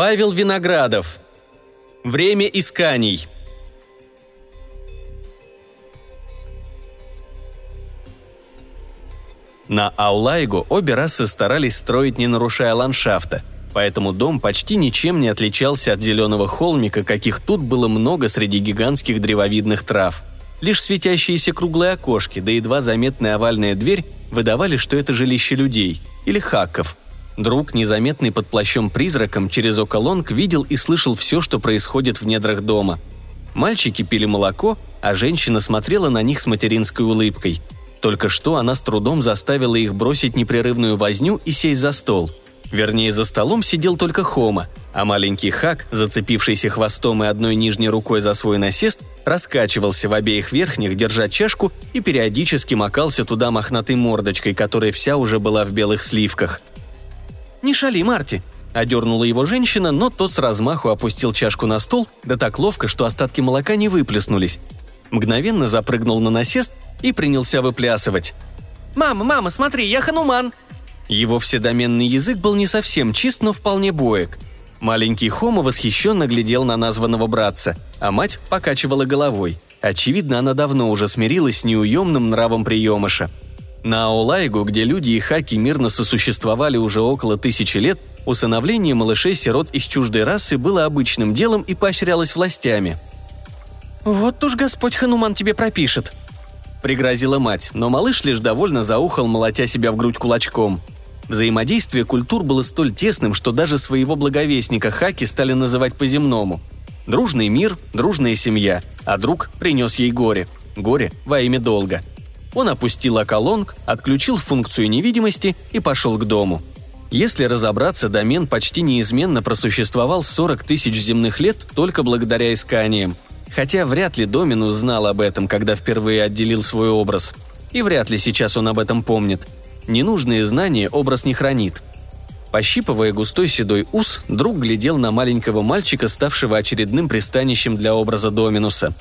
Павел Виноградов. Время исканий. На Аулайгу обе расы старались строить, не нарушая ландшафта, поэтому дом почти ничем не отличался от зеленого холмика, каких тут было много среди гигантских древовидных трав. Лишь светящиеся круглые окошки, да едва заметная овальная дверь выдавали, что это жилище людей или хаков. Друг, незаметный под плащом призраком, через околонг видел и слышал все, что происходит в недрах дома. Мальчики пили молоко, а женщина смотрела на них с материнской улыбкой – только что она с трудом заставила их бросить непрерывную возню и сесть за стол. Вернее, за столом сидел только Хома, а маленький Хак, зацепившийся хвостом и одной нижней рукой за свой насест, раскачивался в обеих верхних, держа чашку и периодически макался туда мохнатой мордочкой, которая вся уже была в белых сливках. «Не шали, Марти!» – одернула его женщина, но тот с размаху опустил чашку на стол, да так ловко, что остатки молока не выплеснулись. Мгновенно запрыгнул на насест и принялся выплясывать. «Мама, мама, смотри, я Хануман!» Его вседоменный язык был не совсем чист, но вполне боек. Маленький Хома восхищенно глядел на названного братца, а мать покачивала головой. Очевидно, она давно уже смирилась с неуемным нравом приемыша. На Аулайгу, где люди и хаки мирно сосуществовали уже около тысячи лет, усыновление малышей-сирот из чуждой расы было обычным делом и поощрялось властями. «Вот уж Господь Хануман тебе пропишет», – пригрозила мать, но малыш лишь довольно заухал, молотя себя в грудь кулачком. Взаимодействие культур было столь тесным, что даже своего благовестника Хаки стали называть по-земному. Дружный мир, дружная семья, а друг принес ей горе. Горе во имя долга. Он опустил околонг, отключил функцию невидимости и пошел к дому. Если разобраться, домен почти неизменно просуществовал 40 тысяч земных лет только благодаря исканиям – Хотя вряд ли Доминус знал об этом, когда впервые отделил свой образ. И вряд ли сейчас он об этом помнит. Ненужные знания образ не хранит. Пощипывая густой седой ус, друг глядел на маленького мальчика, ставшего очередным пристанищем для образа Доминуса.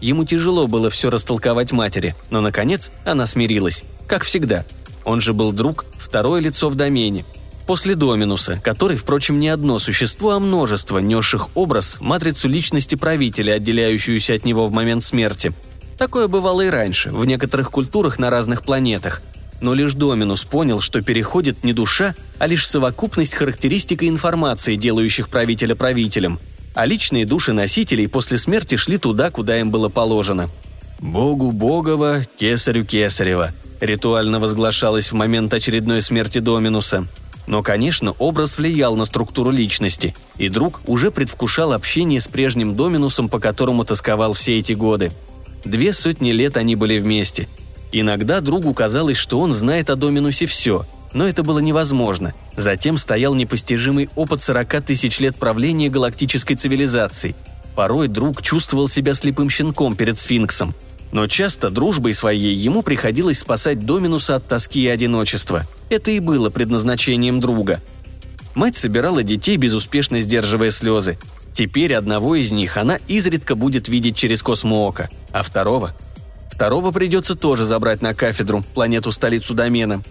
Ему тяжело было все растолковать матери, но, наконец, она смирилась. Как всегда. Он же был друг, второе лицо в домене – после Доминуса, который, впрочем, не одно существо, а множество, несших образ, матрицу личности правителя, отделяющуюся от него в момент смерти. Такое бывало и раньше, в некоторых культурах на разных планетах. Но лишь Доминус понял, что переходит не душа, а лишь совокупность характеристик и информации, делающих правителя правителем. А личные души носителей после смерти шли туда, куда им было положено. «Богу Богова, кесарю Кесарева», ритуально возглашалось в момент очередной смерти Доминуса – но, конечно, образ влиял на структуру личности, и друг уже предвкушал общение с прежним Доминусом, по которому тосковал все эти годы. Две сотни лет они были вместе. Иногда другу казалось, что он знает о Доминусе все, но это было невозможно. Затем стоял непостижимый опыт 40 тысяч лет правления галактической цивилизации. Порой друг чувствовал себя слепым щенком перед сфинксом. Но часто дружбой своей ему приходилось спасать Доминуса от тоски и одиночества – это и было предназначением друга. Мать собирала детей, безуспешно сдерживая слезы. Теперь одного из них она изредка будет видеть через космоока, а второго... Второго придется тоже забрать на кафедру, планету-столицу домена.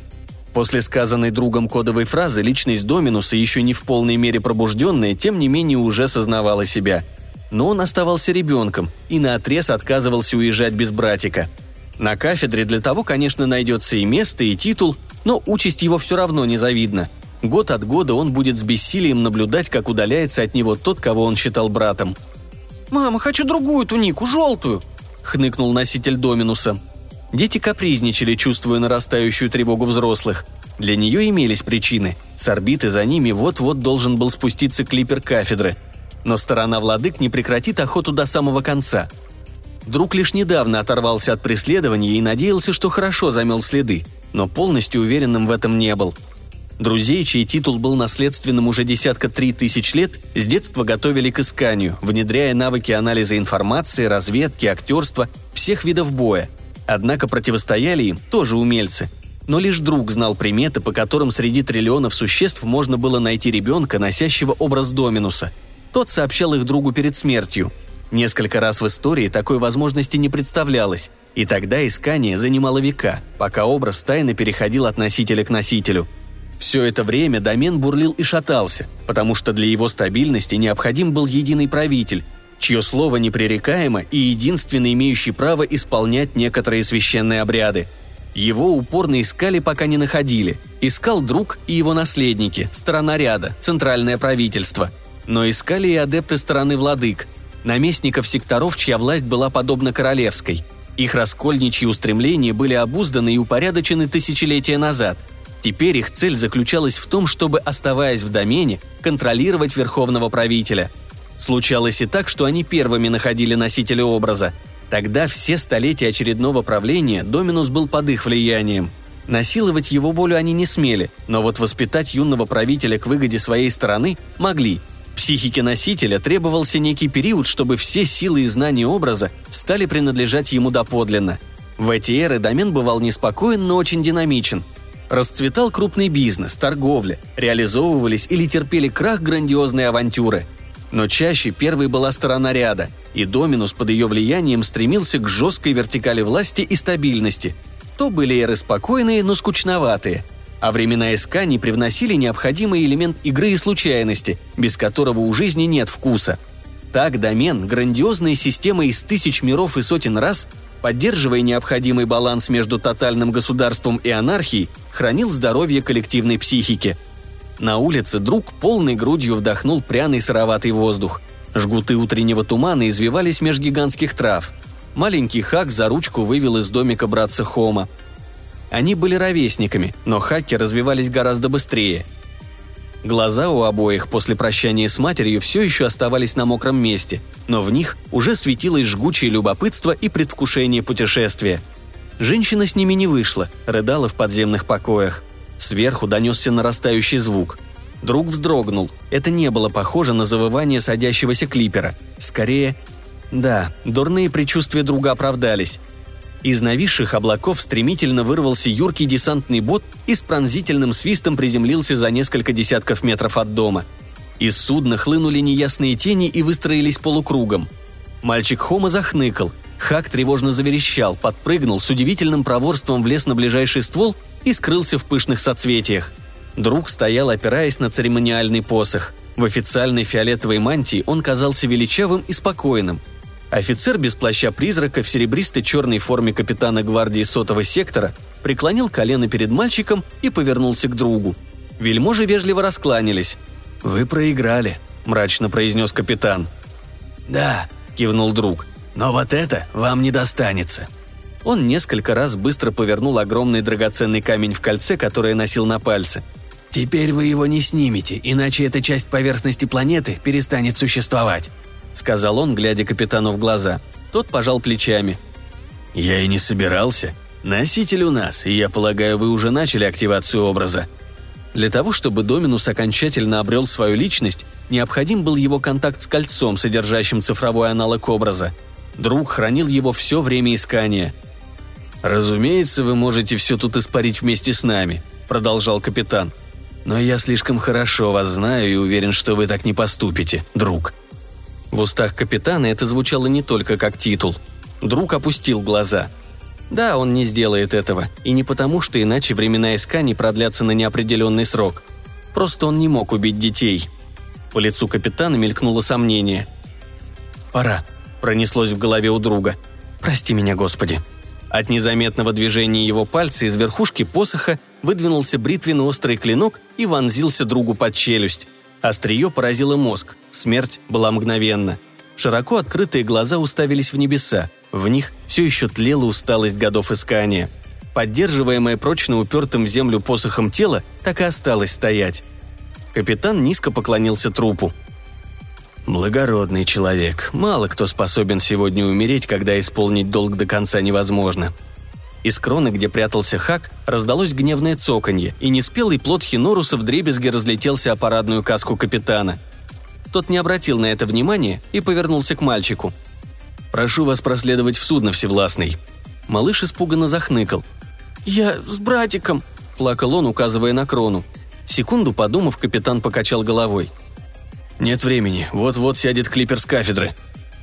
После сказанной другом кодовой фразы личность Доминуса, еще не в полной мере пробужденная, тем не менее уже сознавала себя. Но он оставался ребенком и наотрез отказывался уезжать без братика. На кафедре для того, конечно, найдется и место, и титул, но участь его все равно незавидна. Год от года он будет с бессилием наблюдать, как удаляется от него тот, кого он считал братом. «Мама, хочу другую тунику, желтую!» – хныкнул носитель Доминуса. Дети капризничали, чувствуя нарастающую тревогу взрослых. Для нее имелись причины. С орбиты за ними вот-вот должен был спуститься клипер кафедры. Но сторона владык не прекратит охоту до самого конца. Друг лишь недавно оторвался от преследования и надеялся, что хорошо замел следы – но полностью уверенным в этом не был. Друзей, чей титул был наследственным уже десятка три тысяч лет, с детства готовили к исканию, внедряя навыки анализа информации, разведки, актерства, всех видов боя. Однако противостояли им тоже умельцы. Но лишь друг знал приметы, по которым среди триллионов существ можно было найти ребенка, носящего образ Доминуса. Тот сообщал их другу перед смертью. Несколько раз в истории такой возможности не представлялось, и тогда искание занимало века, пока образ тайны переходил от носителя к носителю. Все это время домен бурлил и шатался, потому что для его стабильности необходим был единый правитель, чье слово непререкаемо и единственный имеющий право исполнять некоторые священные обряды. Его упорно искали, пока не находили. Искал друг и его наследники, сторона ряда, центральное правительство. Но искали и адепты стороны владык, наместников секторов, чья власть была подобна королевской. Их раскольничьи устремления были обузданы и упорядочены тысячелетия назад – Теперь их цель заключалась в том, чтобы, оставаясь в домене, контролировать верховного правителя. Случалось и так, что они первыми находили носителя образа. Тогда все столетия очередного правления Доминус был под их влиянием. Насиловать его волю они не смели, но вот воспитать юного правителя к выгоде своей стороны могли. Психике носителя требовался некий период, чтобы все силы и знания образа стали принадлежать ему доподлинно. В эти эры домен бывал неспокоен, но очень динамичен – Расцветал крупный бизнес, торговля, реализовывались или терпели крах грандиозные авантюры. Но чаще первой была сторона ряда, и Доминус под ее влиянием стремился к жесткой вертикали власти и стабильности. То были эры спокойные, но скучноватые, а времена исканий привносили необходимый элемент игры и случайности, без которого у жизни нет вкуса. Так домен, грандиозная система из тысяч миров и сотен раз, поддерживая необходимый баланс между тотальным государством и анархией, хранил здоровье коллективной психики. На улице друг полной грудью вдохнул пряный сыроватый воздух. Жгуты утреннего тумана извивались меж гигантских трав. Маленький Хак за ручку вывел из домика братца Хома. Они были ровесниками, но хаки развивались гораздо быстрее – Глаза у обоих после прощания с матерью все еще оставались на мокром месте, но в них уже светилось жгучее любопытство и предвкушение путешествия. Женщина с ними не вышла, рыдала в подземных покоях. Сверху донесся нарастающий звук. Друг вздрогнул. Это не было похоже на завывание садящегося клипера. Скорее... Да, дурные предчувствия друга оправдались. Из нависших облаков стремительно вырвался юркий десантный бот и с пронзительным свистом приземлился за несколько десятков метров от дома. Из судна хлынули неясные тени и выстроились полукругом. Мальчик Хома захныкал, Хак тревожно заверещал, подпрыгнул, с удивительным проворством влез на ближайший ствол и скрылся в пышных соцветиях. Друг стоял, опираясь на церемониальный посох. В официальной фиолетовой мантии он казался величавым и спокойным – Офицер без плаща призрака в серебристой черной форме капитана гвардии сотого сектора преклонил колено перед мальчиком и повернулся к другу. Вельможи вежливо раскланялись. «Вы проиграли», – мрачно произнес капитан. «Да», – кивнул друг, – «но вот это вам не достанется». Он несколько раз быстро повернул огромный драгоценный камень в кольце, которое носил на пальце. «Теперь вы его не снимете, иначе эта часть поверхности планеты перестанет существовать сказал он, глядя капитану в глаза. Тот пожал плечами. «Я и не собирался. Носитель у нас, и я полагаю, вы уже начали активацию образа». Для того, чтобы Доминус окончательно обрел свою личность, необходим был его контакт с кольцом, содержащим цифровой аналог образа. Друг хранил его все время искания. «Разумеется, вы можете все тут испарить вместе с нами», — продолжал капитан. «Но я слишком хорошо вас знаю и уверен, что вы так не поступите, друг. В устах капитана это звучало не только как титул. Друг опустил глаза. Да, он не сделает этого, и не потому, что иначе времена исканий продлятся на неопределенный срок. Просто он не мог убить детей. По лицу капитана мелькнуло сомнение. «Пора», — пронеслось в голове у друга. «Прости меня, Господи». От незаметного движения его пальца из верхушки посоха выдвинулся бритвенный острый клинок и вонзился другу под челюсть. Острие поразило мозг, смерть была мгновенна. Широко открытые глаза уставились в небеса, в них все еще тлела усталость годов искания. Поддерживаемое прочно упертым в землю посохом тело так и осталось стоять. Капитан низко поклонился трупу. «Благородный человек. Мало кто способен сегодня умереть, когда исполнить долг до конца невозможно», из кроны, где прятался Хак, раздалось гневное цоканье, и неспелый плод Хиноруса в дребезге разлетелся о парадную каску капитана. Тот не обратил на это внимания и повернулся к мальчику. «Прошу вас проследовать в судно, Всевластный». Малыш испуганно захныкал. «Я с братиком», – плакал он, указывая на крону. Секунду подумав, капитан покачал головой. «Нет времени, вот-вот сядет клипер с кафедры.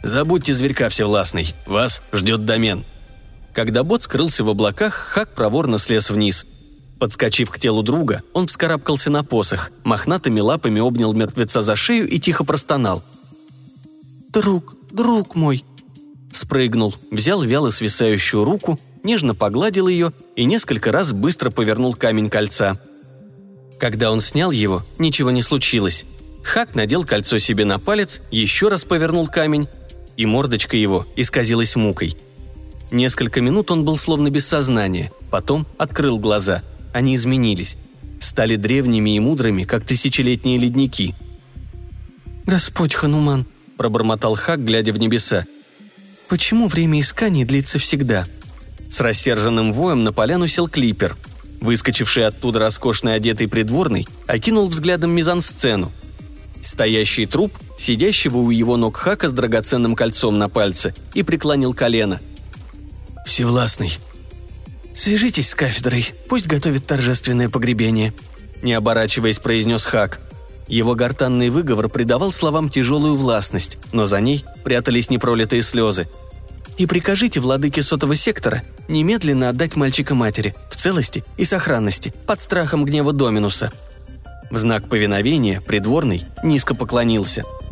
Забудьте зверька Всевластный, вас ждет домен», когда бот скрылся в облаках, Хак проворно слез вниз. Подскочив к телу друга, он вскарабкался на посох, мохнатыми лапами обнял мертвеца за шею и тихо простонал. «Друг, друг мой!» Спрыгнул, взял вяло свисающую руку, нежно погладил ее и несколько раз быстро повернул камень кольца. Когда он снял его, ничего не случилось. Хак надел кольцо себе на палец, еще раз повернул камень, и мордочка его исказилась мукой. Несколько минут он был словно без сознания, потом открыл глаза. Они изменились. Стали древними и мудрыми, как тысячелетние ледники. «Господь Хануман», – пробормотал Хак, глядя в небеса. «Почему время исканий длится всегда?» С рассерженным воем на поляну сел клипер. Выскочивший оттуда роскошно одетый придворный окинул взглядом мизансцену. Стоящий труп, сидящего у его ног Хака с драгоценным кольцом на пальце, и преклонил колено. «Всевластный, свяжитесь с кафедрой, пусть готовит торжественное погребение», не оборачиваясь, произнес Хак. Его гортанный выговор придавал словам тяжелую властность, но за ней прятались непролитые слезы. «И прикажите владыке сотого сектора немедленно отдать мальчика матери, в целости и сохранности, под страхом гнева Доминуса». В знак повиновения придворный низко поклонился –